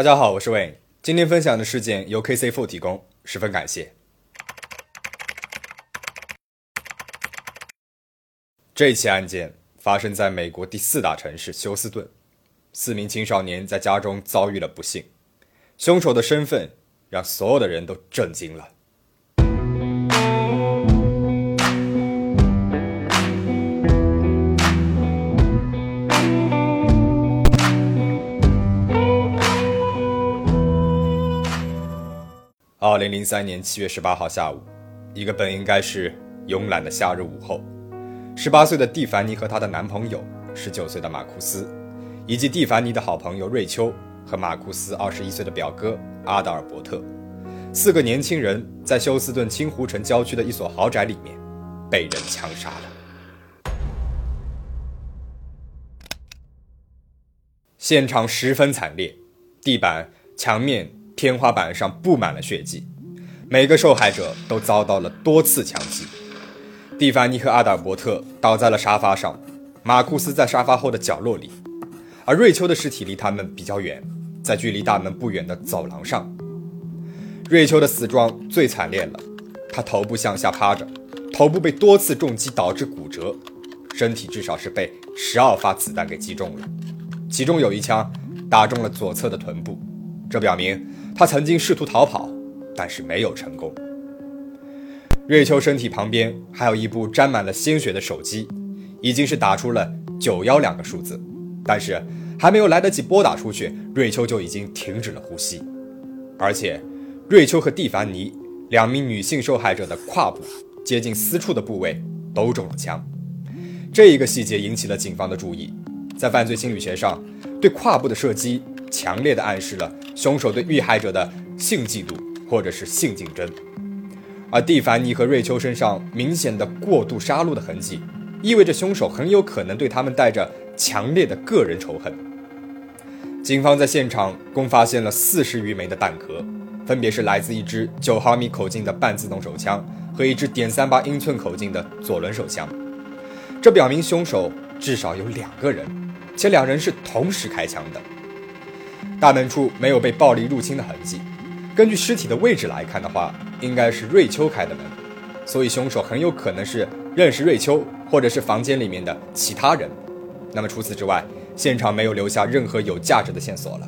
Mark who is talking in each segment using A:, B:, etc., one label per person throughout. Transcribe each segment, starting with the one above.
A: 大家好，我是 Wayne。今天分享的事件由 K C Four 提供，十分感谢。这起案件发生在美国第四大城市休斯顿，四名青少年在家中遭遇了不幸，凶手的身份让所有的人都震惊了。二零零三年七月十八号下午，一个本应该是慵懒的夏日午后，十八岁的蒂凡尼和她的男朋友，十九岁的马库斯，以及蒂凡尼的好朋友瑞秋和马库斯二十一岁的表哥阿达尔伯特，四个年轻人在休斯顿青湖城郊区的一所豪宅里面被人枪杀了。现场十分惨烈，地板、墙面。天花板上布满了血迹，每个受害者都遭到了多次枪击。蒂凡尼和阿达伯特倒在了沙发上，马库斯在沙发后的角落里，而瑞秋的尸体离他们比较远，在距离大门不远的走廊上。瑞秋的死状最惨烈了，她头部向下趴着，头部被多次重击导致骨折，身体至少是被十二发子弹给击中了，其中有一枪打中了左侧的臀部，这表明。他曾经试图逃跑，但是没有成功。瑞秋身体旁边还有一部沾满了鲜血的手机，已经是打出了九幺两个数字，但是还没有来得及拨打出去，瑞秋就已经停止了呼吸。而且，瑞秋和蒂凡尼两名女性受害者的胯部接近私处的部位都中了枪，这一个细节引起了警方的注意。在犯罪心理学上，对胯部的射击。强烈的暗示了凶手对遇害者的性嫉妒或者是性竞争，而蒂凡尼和瑞秋身上明显的过度杀戮的痕迹，意味着凶手很有可能对他们带着强烈的个人仇恨。警方在现场共发现了四十余枚的弹壳，分别是来自一支九毫米口径的半自动手枪和一支点三八英寸口径的左轮手枪，这表明凶手至少有两个人，且两人是同时开枪的。大门处没有被暴力入侵的痕迹，根据尸体的位置来看的话，应该是瑞秋开的门，所以凶手很有可能是认识瑞秋，或者是房间里面的其他人。那么除此之外，现场没有留下任何有价值的线索了。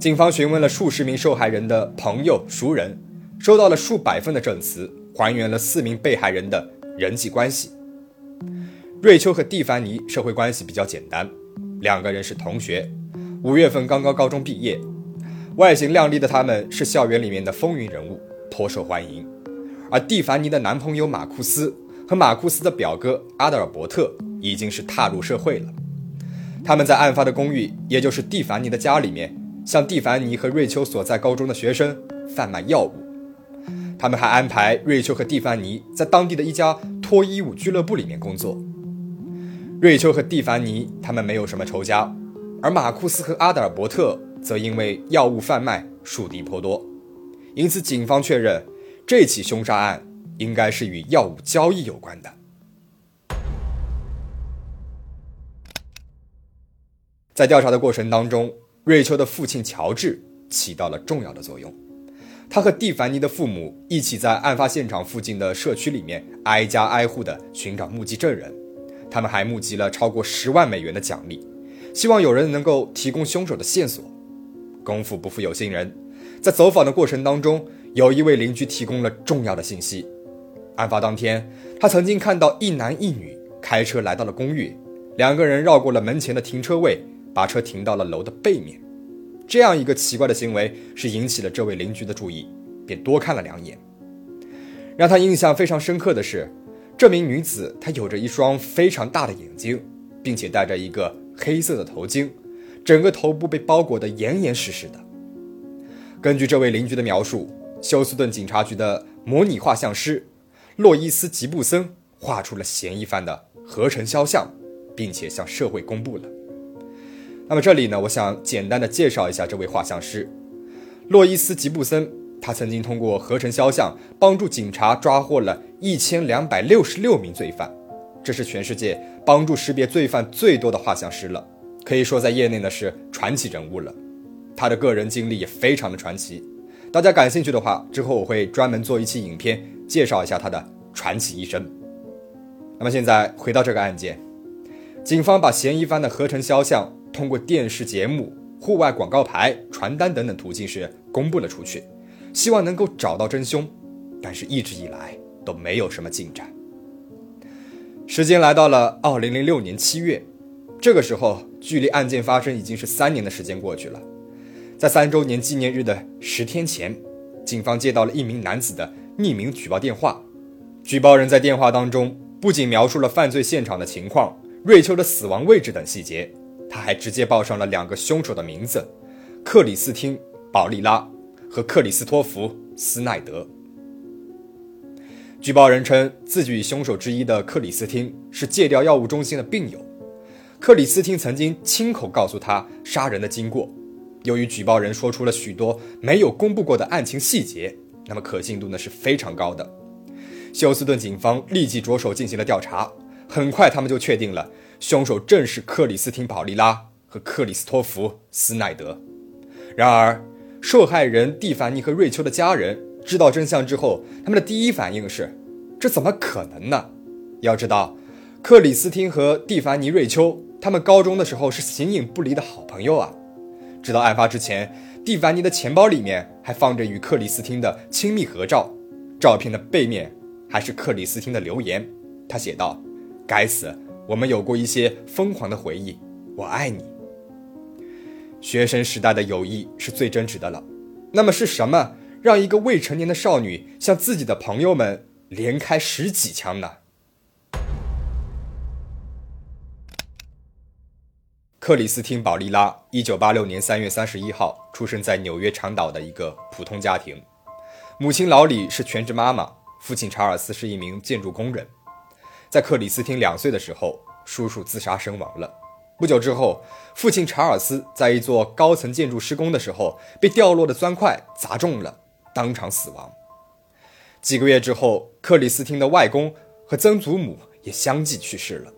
A: 警方询问了数十名受害人的朋友、熟人，收到了数百份的证词，还原了四名被害人的人际关系。瑞秋和蒂凡尼社会关系比较简单，两个人是同学。五月份刚刚高中毕业，外形靓丽的他们是校园里面的风云人物，颇受欢迎。而蒂凡尼的男朋友马库斯和马库斯的表哥阿德尔伯特已经是踏入社会了。他们在案发的公寓，也就是蒂凡尼的家里面，向蒂凡尼和瑞秋所在高中的学生贩卖药物。他们还安排瑞秋和蒂凡尼在当地的一家脱衣舞俱乐部里面工作。瑞秋和蒂凡尼他们没有什么仇家。而马库斯和阿德尔伯特则因为药物贩卖树敌颇多，因此警方确认这起凶杀案应该是与药物交易有关的。在调查的过程当中，瑞秋的父亲乔治起到了重要的作用，他和蒂凡尼的父母一起在案发现场附近的社区里面挨家挨户的寻找目击证人，他们还募集了超过十万美元的奖励。希望有人能够提供凶手的线索。功夫不负有心人，在走访的过程当中，有一位邻居提供了重要的信息。案发当天，他曾经看到一男一女开车来到了公寓，两个人绕过了门前的停车位，把车停到了楼的背面。这样一个奇怪的行为是引起了这位邻居的注意，便多看了两眼。让他印象非常深刻的是，这名女子她有着一双非常大的眼睛，并且戴着一个。黑色的头巾，整个头部被包裹得严严实实的。根据这位邻居的描述，休斯顿警察局的模拟画像师洛伊斯·吉布森画出了嫌疑犯的合成肖像，并且向社会公布了。那么这里呢，我想简单的介绍一下这位画像师洛伊斯·吉布森。他曾经通过合成肖像帮助警察抓获了一千两百六十六名罪犯。这是全世界帮助识别罪犯最多的画像师了，可以说在业内呢是传奇人物了。他的个人经历也非常的传奇。大家感兴趣的话，之后我会专门做一期影片介绍一下他的传奇一生。那么现在回到这个案件，警方把嫌疑犯的合成肖像通过电视节目、户外广告牌、传单等等途径是公布了出去，希望能够找到真凶，但是一直以来都没有什么进展。时间来到了二零零六年七月，这个时候距离案件发生已经是三年的时间过去了。在三周年纪念日的十天前，警方接到了一名男子的匿名举报电话。举报人在电话当中不仅描述了犯罪现场的情况、瑞秋的死亡位置等细节，他还直接报上了两个凶手的名字：克里斯汀·保利拉和克里斯托弗·斯奈德。举报人称，自己与凶手之一的克里斯汀是戒掉药物中心的病友。克里斯汀曾经亲口告诉他杀人的经过。由于举报人说出了许多没有公布过的案情细节，那么可信度呢是非常高的。休斯顿警方立即着手进行了调查，很快他们就确定了凶手正是克里斯汀·保利拉和克里斯托弗·斯奈德。然而，受害人蒂凡尼和瑞秋的家人知道真相之后，他们的第一反应是：这怎么可能呢？要知道，克里斯汀和蒂凡尼·瑞秋他们高中的时候是形影不离的好朋友啊。直到案发之前，蒂凡尼的钱包里面还放着与克里斯汀的亲密合照，照片的背面还是克里斯汀的留言。他写道：“该死，我们有过一些疯狂的回忆，我爱你。”学生时代的友谊是最真挚的了。那么是什么让一个未成年的少女向自己的朋友们连开十几枪呢？克里斯汀·保利拉，一九八六年三月三十一号出生在纽约长岛的一个普通家庭，母亲老李是全职妈妈，父亲查尔斯是一名建筑工人。在克里斯汀两岁的时候，叔叔自杀身亡了。不久之后，父亲查尔斯在一座高层建筑施工的时候，被掉落的砖块砸中了，当场死亡。几个月之后，克里斯汀的外公和曾祖母也相继去世了。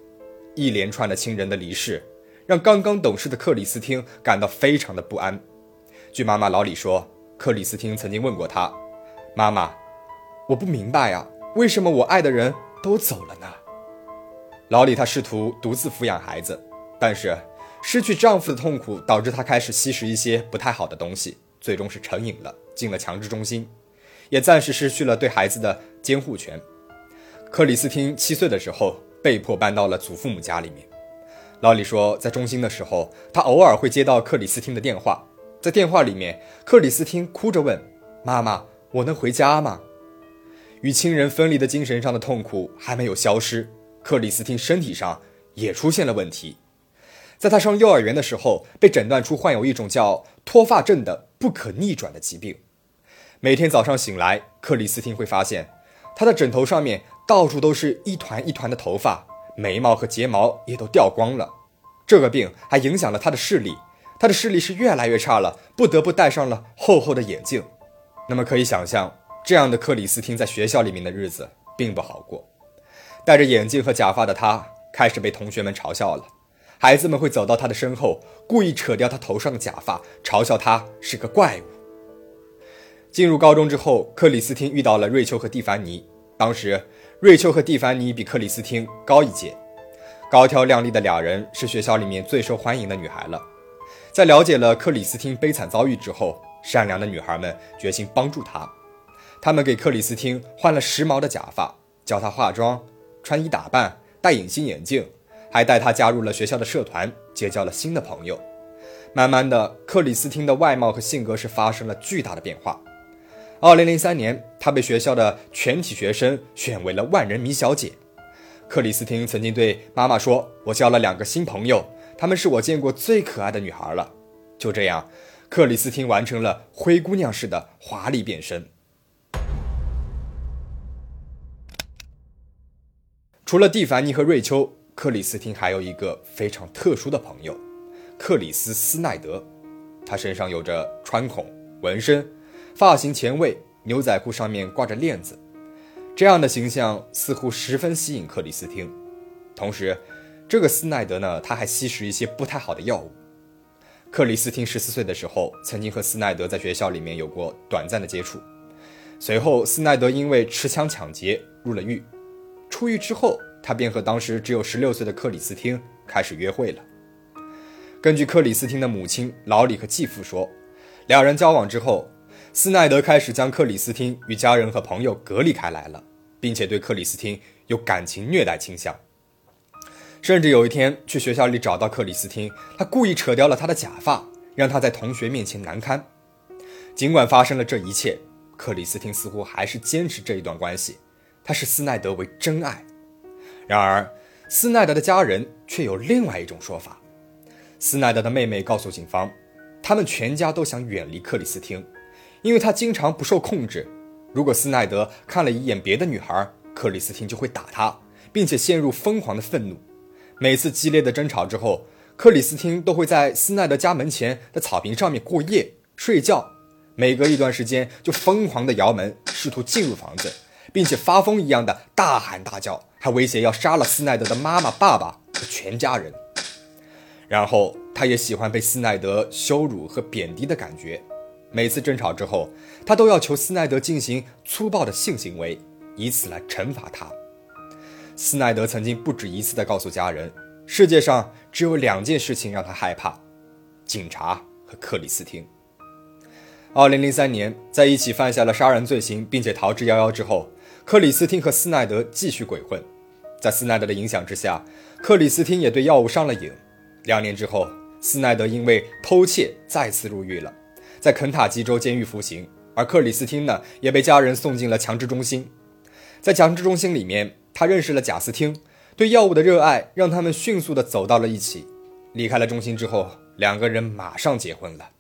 A: 一连串的亲人的离世。让刚刚懂事的克里斯汀感到非常的不安。据妈妈老李说，克里斯汀曾经问过他：“妈妈，我不明白啊，为什么我爱的人都走了呢？”老李他试图独自抚养孩子，但是失去丈夫的痛苦导致他开始吸食一些不太好的东西，最终是成瘾了，进了强制中心，也暂时失去了对孩子的监护权。克里斯汀七岁的时候被迫搬到了祖父母家里面。老李说，在中心的时候，他偶尔会接到克里斯汀的电话。在电话里面，克里斯汀哭着问：“妈妈，我能回家吗？”与亲人分离的精神上的痛苦还没有消失，克里斯汀身体上也出现了问题。在他上幼儿园的时候，被诊断出患有一种叫脱发症的不可逆转的疾病。每天早上醒来，克里斯汀会发现，他的枕头上面到处都是一团一团的头发。眉毛和睫毛也都掉光了，这个病还影响了他的视力，他的视力是越来越差了，不得不戴上了厚厚的眼镜。那么可以想象，这样的克里斯汀在学校里面的日子并不好过。戴着眼镜和假发的他开始被同学们嘲笑了，孩子们会走到他的身后，故意扯掉他头上的假发，嘲笑他是个怪物。进入高中之后，克里斯汀遇到了瑞秋和蒂凡尼，当时。瑞秋和蒂凡尼比克里斯汀高一届，高挑靓丽的俩人是学校里面最受欢迎的女孩了。在了解了克里斯汀悲惨遭遇之后，善良的女孩们决心帮助她。她们给克里斯汀换了时髦的假发，教她化妆、穿衣打扮、戴隐形眼镜，还带她加入了学校的社团，结交了新的朋友。慢慢的，克里斯汀的外貌和性格是发生了巨大的变化。二零零三年，她被学校的全体学生选为了万人迷小姐。克里斯汀曾经对妈妈说：“我交了两个新朋友，她们是我见过最可爱的女孩了。”就这样，克里斯汀完成了灰姑娘式的华丽变身。除了蒂凡尼和瑞秋，克里斯汀还有一个非常特殊的朋友——克里斯·斯奈德。他身上有着穿孔、纹身。发型前卫，牛仔裤上面挂着链子，这样的形象似乎十分吸引克里斯汀。同时，这个斯奈德呢，他还吸食一些不太好的药物。克里斯汀十四岁的时候，曾经和斯奈德在学校里面有过短暂的接触。随后，斯奈德因为持枪抢劫入了狱。出狱之后，他便和当时只有十六岁的克里斯汀开始约会了。根据克里斯汀的母亲老李和继父说，两人交往之后，斯奈德开始将克里斯汀与家人和朋友隔离开来了，并且对克里斯汀有感情虐待倾向。甚至有一天去学校里找到克里斯汀，他故意扯掉了他的假发，让他在同学面前难堪。尽管发生了这一切，克里斯汀似乎还是坚持这一段关系，他视斯奈德为真爱。然而，斯奈德的家人却有另外一种说法。斯奈德的妹妹告诉警方，他们全家都想远离克里斯汀，因为他经常不受控制。如果斯奈德看了一眼别的女孩，克里斯汀就会打他，并且陷入疯狂的愤怒。每次激烈的争吵之后，克里斯汀都会在斯奈德家门前的草坪上面过夜睡觉，每隔一段时间就疯狂的摇门，试图进入房子，并且发疯一样的大喊大叫，还威胁要杀了斯奈德的妈妈、爸爸和全家人。然后他也喜欢被斯奈德羞辱和贬低的感觉，每次争吵之后，他都要求斯奈德进行粗暴的性行为，以此来惩罚他。斯奈德曾经不止一次地告诉家人，世界上只有两件事情让他害怕：警察和克里斯汀。二零零三年，在一起犯下了杀人罪行并且逃之夭夭之后，克里斯汀和斯奈德继续鬼混。在斯奈德的影响之下，克里斯汀也对药物上了瘾。两年之后，斯奈德因为偷窃再次入狱了，在肯塔基州监狱服刑。而克里斯汀呢，也被家人送进了强制中心。在强制中心里面。他认识了贾斯汀，对药物的热爱让他们迅速的走到了一起。离开了中心之后，两个人马上结婚了。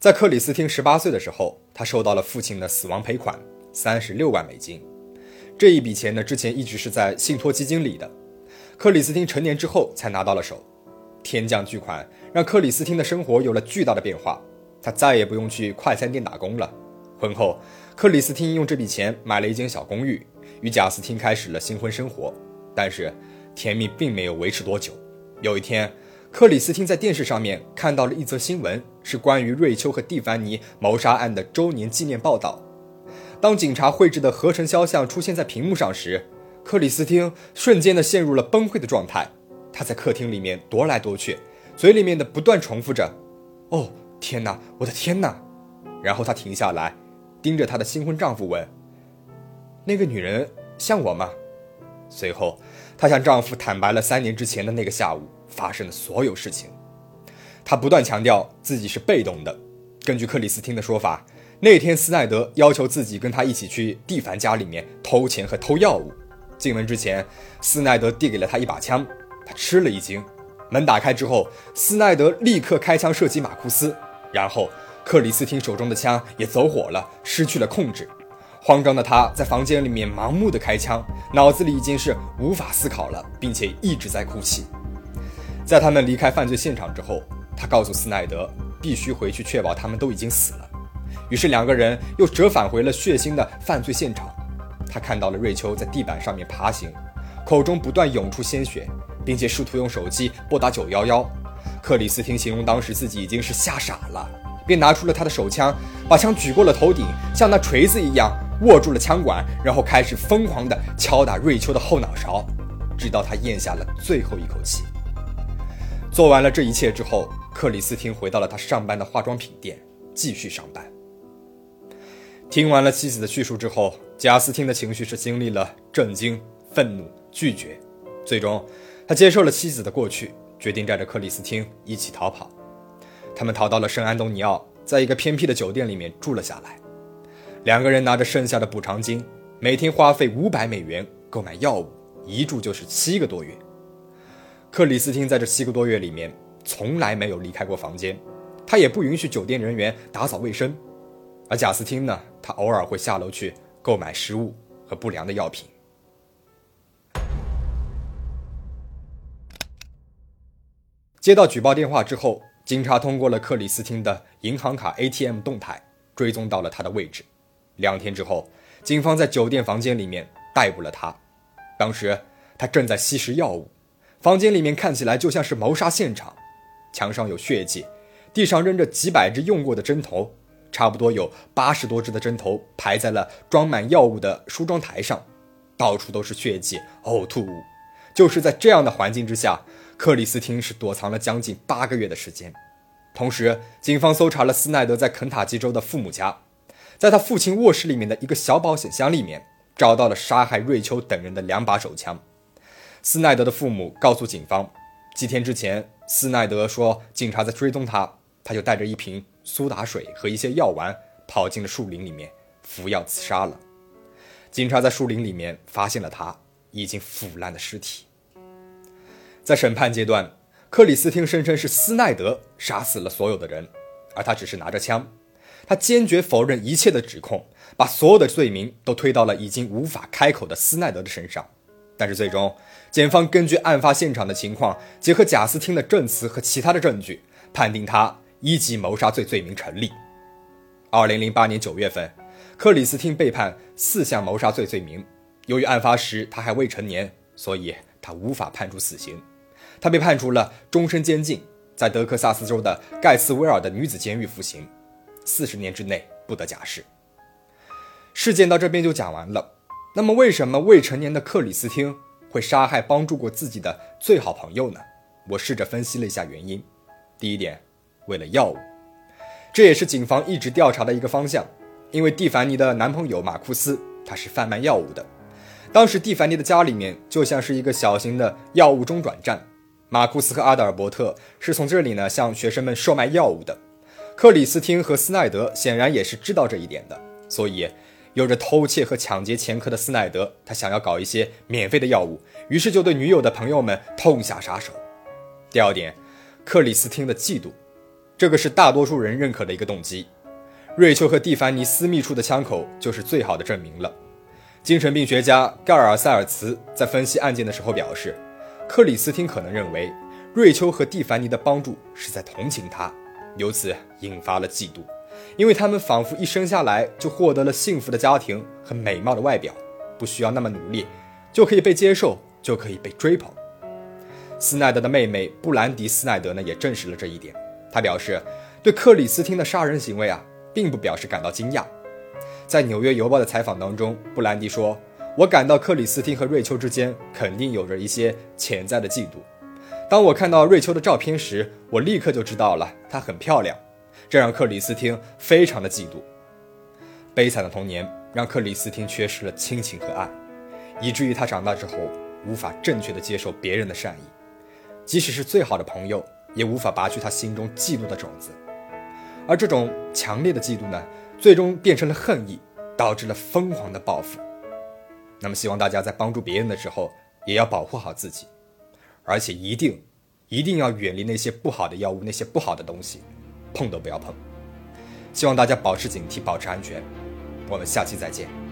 A: 在克里斯汀十八岁的时候，他收到了父亲的死亡赔款三十六万美金。这一笔钱呢，之前一直是在信托基金里的。克里斯汀成年之后才拿到了手。天降巨款让克里斯汀的生活有了巨大的变化，他再也不用去快餐店打工了。婚后，克里斯汀用这笔钱买了一间小公寓，与贾斯汀开始了新婚生活。但是，甜蜜并没有维持多久。有一天，克里斯汀在电视上面看到了一则新闻，是关于瑞秋和蒂凡尼谋杀案的周年纪念报道。当警察绘制的合成肖像出现在屏幕上时，克里斯汀瞬间的陷入了崩溃的状态。他在客厅里面踱来踱去，嘴里面的不断重复着：“哦，天哪，我的天哪！”然后他停下来。盯着她的新婚丈夫问：“那个女人像我吗？”随后，她向丈夫坦白了三年之前的那个下午发生的所有事情。她不断强调自己是被动的。根据克里斯汀的说法，那天斯奈德要求自己跟他一起去蒂凡家里面偷钱和偷药物。进门之前，斯奈德递给了他一把枪，他吃了一惊。门打开之后，斯奈德立刻开枪射击马库斯，然后。克里斯汀手中的枪也走火了，失去了控制。慌张的他在房间里面盲目的开枪，脑子里已经是无法思考了，并且一直在哭泣。在他们离开犯罪现场之后，他告诉斯奈德必须回去确保他们都已经死了。于是两个人又折返回了血腥的犯罪现场。他看到了瑞秋在地板上面爬行，口中不断涌出鲜血，并且试图用手机拨打九幺幺。克里斯汀形容当时自己已经是吓傻了。便拿出了他的手枪，把枪举过了头顶，像那锤子一样握住了枪管，然后开始疯狂地敲打瑞秋的后脑勺，直到他咽下了最后一口气。做完了这一切之后，克里斯汀回到了他上班的化妆品店，继续上班。听完了妻子的叙述之后，贾斯汀的情绪是经历了震惊、愤怒、拒绝，最终他接受了妻子的过去，决定带着克里斯汀一起逃跑。他们逃到了圣安东尼奥，在一个偏僻的酒店里面住了下来。两个人拿着剩下的补偿金，每天花费五百美元购买药物，一住就是七个多月。克里斯汀在这七个多月里面从来没有离开过房间，他也不允许酒店人员打扫卫生。而贾斯汀呢，他偶尔会下楼去购买食物和不良的药品。接到举报电话之后。警察通过了克里斯汀的银行卡 ATM 动态，追踪到了他的位置。两天之后，警方在酒店房间里面逮捕了他。当时他正在吸食药物，房间里面看起来就像是谋杀现场，墙上有血迹，地上扔着几百支用过的针头，差不多有八十多支的针头排在了装满药物的梳妆台上，到处都是血迹、呕吐物。就是在这样的环境之下，克里斯汀是躲藏了将近八个月的时间。同时，警方搜查了斯奈德在肯塔基州的父母家，在他父亲卧室里面的一个小保险箱里面，找到了杀害瑞秋等人的两把手枪。斯奈德的父母告诉警方，几天之前，斯奈德说警察在追踪他，他就带着一瓶苏打水和一些药丸跑进了树林里面服药自杀了。警察在树林里面发现了他已经腐烂的尸体。在审判阶段，克里斯汀声称是斯奈德杀死了所有的人，而他只是拿着枪。他坚决否认一切的指控，把所有的罪名都推到了已经无法开口的斯奈德的身上。但是最终，检方根据案发现场的情况，结合贾斯汀的证词和其他的证据，判定他一级谋杀罪罪名成立。二零零八年九月份，克里斯汀被判四项谋杀罪罪名。由于案发时他还未成年，所以他无法判处死刑。他被判处了终身监禁，在德克萨斯州的盖茨威尔的女子监狱服刑，四十年之内不得假释。事件到这边就讲完了。那么，为什么未成年的克里斯汀会杀害帮助过自己的最好朋友呢？我试着分析了一下原因。第一点，为了药物，这也是警方一直调查的一个方向。因为蒂凡尼的男朋友马库斯他是贩卖药物的，当时蒂凡尼的家里面就像是一个小型的药物中转站。马库斯和阿德尔伯特是从这里呢向学生们售卖药物的，克里斯汀和斯奈德显然也是知道这一点的，所以有着偷窃和抢劫前科的斯奈德，他想要搞一些免费的药物，于是就对女友的朋友们痛下杀手。第二点，克里斯汀的嫉妒，这个是大多数人认可的一个动机。瑞秋和蒂凡尼私密处的枪口就是最好的证明了。精神病学家盖尔塞尔茨在分析案件的时候表示。克里斯汀可能认为，瑞秋和蒂凡尼的帮助是在同情他，由此引发了嫉妒，因为他们仿佛一生下来就获得了幸福的家庭和美貌的外表，不需要那么努力，就可以被接受，就可以被追捧。斯奈德的妹妹布兰迪·斯奈德呢，也证实了这一点。他表示，对克里斯汀的杀人行为啊，并不表示感到惊讶。在《纽约邮报》的采访当中，布兰迪说。我感到克里斯汀和瑞秋之间肯定有着一些潜在的嫉妒。当我看到瑞秋的照片时，我立刻就知道了她很漂亮，这让克里斯汀非常的嫉妒。悲惨的童年让克里斯汀缺失了亲情和爱，以至于他长大之后无法正确的接受别人的善意，即使是最好的朋友也无法拔去他心中嫉妒的种子。而这种强烈的嫉妒呢，最终变成了恨意，导致了疯狂的报复。那么，希望大家在帮助别人的时候，也要保护好自己，而且一定一定要远离那些不好的药物，那些不好的东西，碰都不要碰。希望大家保持警惕，保持安全。我们下期再见。